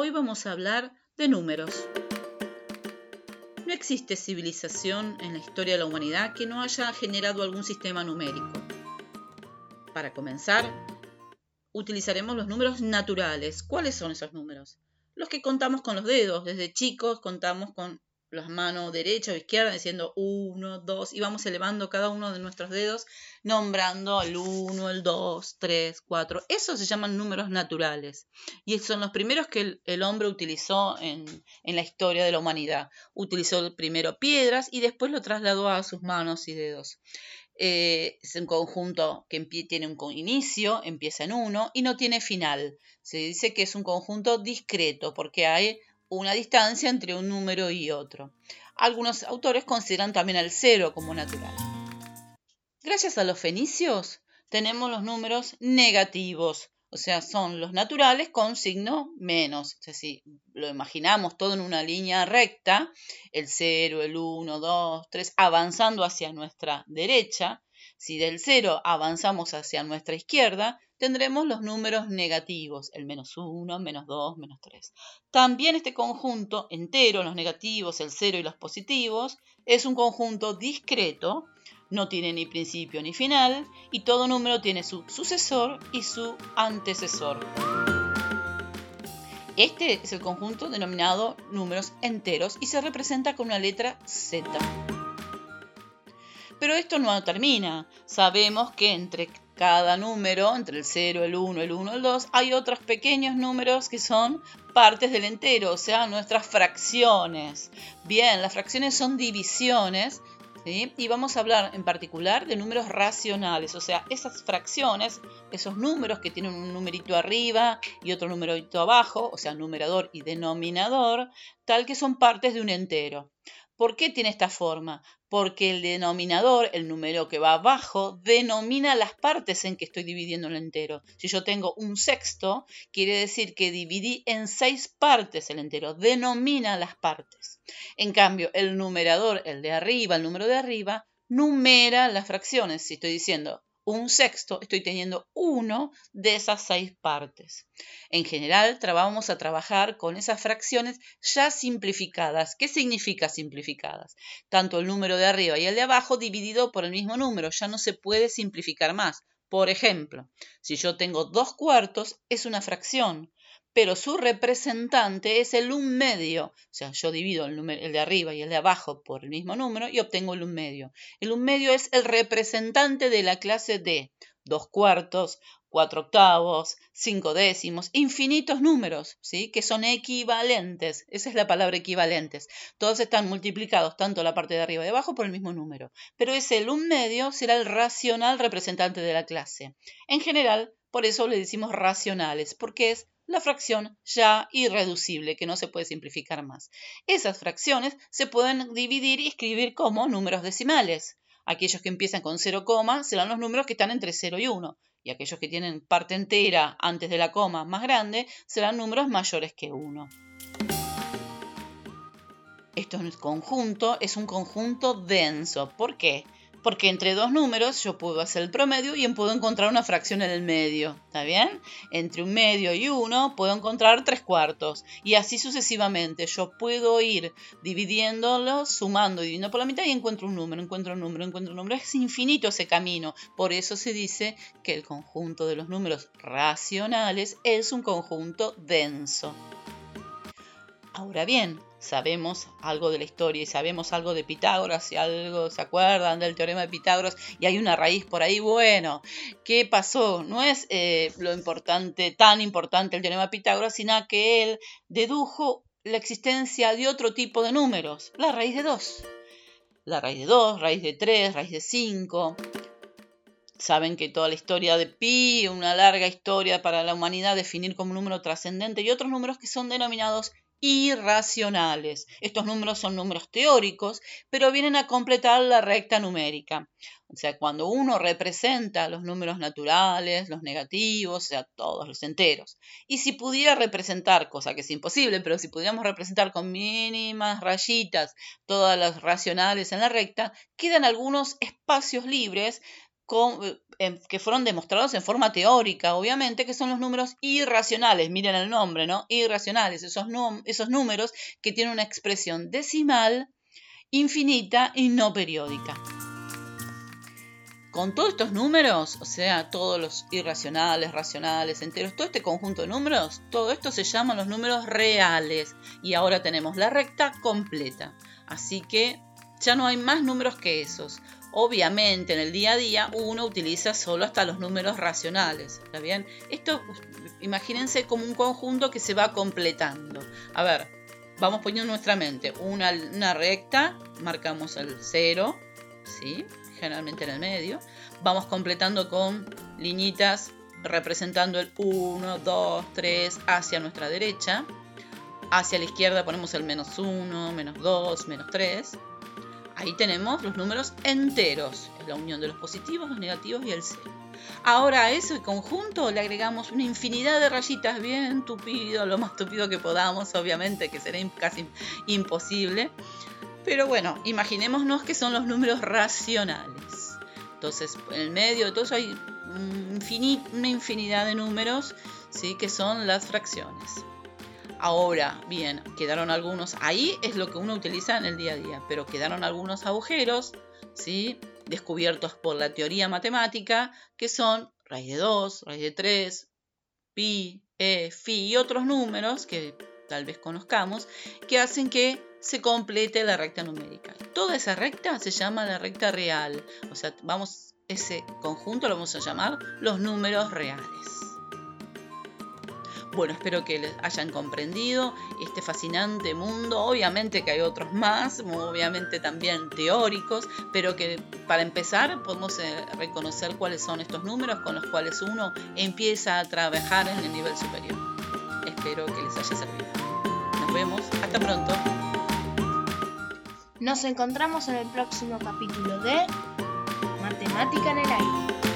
Hoy vamos a hablar de números. No existe civilización en la historia de la humanidad que no haya generado algún sistema numérico. Para comenzar, utilizaremos los números naturales. ¿Cuáles son esos números? Los que contamos con los dedos. Desde chicos contamos con las manos derecha o izquierda diciendo 1, 2 y vamos elevando cada uno de nuestros dedos nombrando el 1, el 2, 3, 4. Esos se llaman números naturales y son los primeros que el, hombre utilizó en, en, la historia de la humanidad. Utilizó primero piedras y después lo trasladó a sus manos y dedos. Eh, es un conjunto que tiene un inicio, empieza en 1 y no tiene final. Se dice que es un conjunto discreto porque hay una distancia entre un número y otro. Algunos autores consideran también el cero como natural. Gracias a los fenicios tenemos los números negativos, o sea, son los naturales con signo menos. O sea, si lo imaginamos todo en una línea recta, el 0, el 1, 2, 3, avanzando hacia nuestra derecha, si del 0 avanzamos hacia nuestra izquierda, tendremos los números negativos, el menos 1, menos 2, menos 3. También este conjunto entero, los negativos, el 0 y los positivos, es un conjunto discreto, no tiene ni principio ni final, y todo número tiene su sucesor y su antecesor. Este es el conjunto denominado números enteros y se representa con una letra Z. Pero esto no termina. Sabemos que entre cada número, entre el 0, el 1, el 1, el 2, hay otros pequeños números que son partes del entero, o sea, nuestras fracciones. Bien, las fracciones son divisiones y vamos a hablar en particular de números racionales, o sea, esas fracciones, esos números que tienen un numerito arriba y otro numerito abajo, o sea, numerador y denominador, tal que son partes de un entero. ¿Por qué tiene esta forma? Porque el denominador, el número que va abajo, denomina las partes en que estoy dividiendo el entero. Si yo tengo un sexto, quiere decir que dividí en seis partes el entero, denomina las partes. En cambio, el numerador, el de arriba, el número de arriba, numera las fracciones. Si estoy diciendo un sexto, estoy teniendo uno de esas seis partes. En general, vamos a trabajar con esas fracciones ya simplificadas. ¿Qué significa simplificadas? Tanto el número de arriba y el de abajo dividido por el mismo número, ya no se puede simplificar más. Por ejemplo, si yo tengo dos cuartos, es una fracción pero su representante es el un medio. O sea, yo divido el, de arriba y el de abajo por el mismo número y obtengo el un medio. El un medio es el representante de la clase D. Dos cuartos, cuatro octavos, cinco décimos, infinitos números, ¿sí? Que son equivalentes. Esa es la palabra equivalentes. Todos están multiplicados, tanto la parte de arriba y de abajo, por el mismo número. Pero ese el un medio será el racional representante de la clase. En general, por eso le decimos racionales, porque es la fracción ya irreducible, que no se puede simplificar más. Esas fracciones se pueden dividir y escribir como números decimales. Aquellos que empiezan con 0, serán los números que están entre 0 y 1. Y aquellos que tienen parte entera antes de la coma más grande serán números mayores que 1. Esto es un conjunto, es un conjunto denso. ¿Por qué? Porque entre dos números yo puedo hacer el promedio y puedo encontrar una fracción en el medio, ¿está bien? Entre un medio y uno puedo encontrar tres cuartos y así sucesivamente. Yo puedo ir dividiéndolos, sumando y dividiendo por la mitad y encuentro un número, encuentro un número, encuentro un número. Es infinito ese camino. Por eso se dice que el conjunto de los números racionales es un conjunto denso. Ahora bien, sabemos algo de la historia y sabemos algo de Pitágoras, si algo se acuerdan del teorema de Pitágoras y hay una raíz por ahí, bueno, ¿qué pasó? No es eh, lo importante, tan importante el teorema de Pitágoras, sino que él dedujo la existencia de otro tipo de números, la raíz de 2. La raíz de 2, raíz de 3, raíz de 5. Saben que toda la historia de pi, una larga historia para la humanidad, definir como un número trascendente y otros números que son denominados irracionales. Estos números son números teóricos, pero vienen a completar la recta numérica. O sea, cuando uno representa los números naturales, los negativos, o sea, todos los enteros. Y si pudiera representar, cosa que es imposible, pero si pudiéramos representar con mínimas rayitas todas las racionales en la recta, quedan algunos espacios libres que fueron demostrados en forma teórica, obviamente, que son los números irracionales. Miren el nombre, ¿no? Irracionales, esos, esos números que tienen una expresión decimal infinita y no periódica. Con todos estos números, o sea, todos los irracionales, racionales, enteros, todo este conjunto de números, todo esto se llama los números reales. Y ahora tenemos la recta completa. Así que ya no hay más números que esos. Obviamente en el día a día uno utiliza solo hasta los números racionales. ¿Está bien? Esto imagínense como un conjunto que se va completando. A ver, vamos poniendo en nuestra mente una, recta, marcamos el 0, ¿sí? generalmente en el medio. Vamos completando con liñitas representando el 1, 2, 3 hacia nuestra derecha. Hacia la izquierda ponemos el menos 1, menos 2, menos 3. Ahí tenemos los números enteros, la unión de los positivos, los negativos y el cero. Ahora a ese conjunto le agregamos una infinidad de rayitas bien tupido, lo más tupido que podamos, obviamente, que será casi imposible. Pero bueno, imaginémonos que son los números racionales. Entonces, en el medio de todo eso hay una infinidad de números, ¿sí? que son las fracciones. Ahora, bien, quedaron algunos, ahí es lo que uno utiliza en el día a día, pero quedaron algunos agujeros, ¿sí? Descubiertos por la teoría matemática, que son raíz de 2, raíz de 3, pi, e, fi y otros números que tal vez conozcamos, que hacen que se complete la recta numérica. Toda esa recta se llama la recta real, o sea, vamos, ese conjunto lo vamos a llamar los números reales. Bueno, espero que les hayan comprendido este fascinante mundo. Obviamente que hay otros más, obviamente también teóricos, pero que para empezar podemos eh, reconocer cuáles son estos números con los cuales uno empieza a trabajar en el nivel superior. Espero que les haya servido. Nos vemos, hasta pronto. Nos encontramos en el próximo capítulo de Matemática en el aire.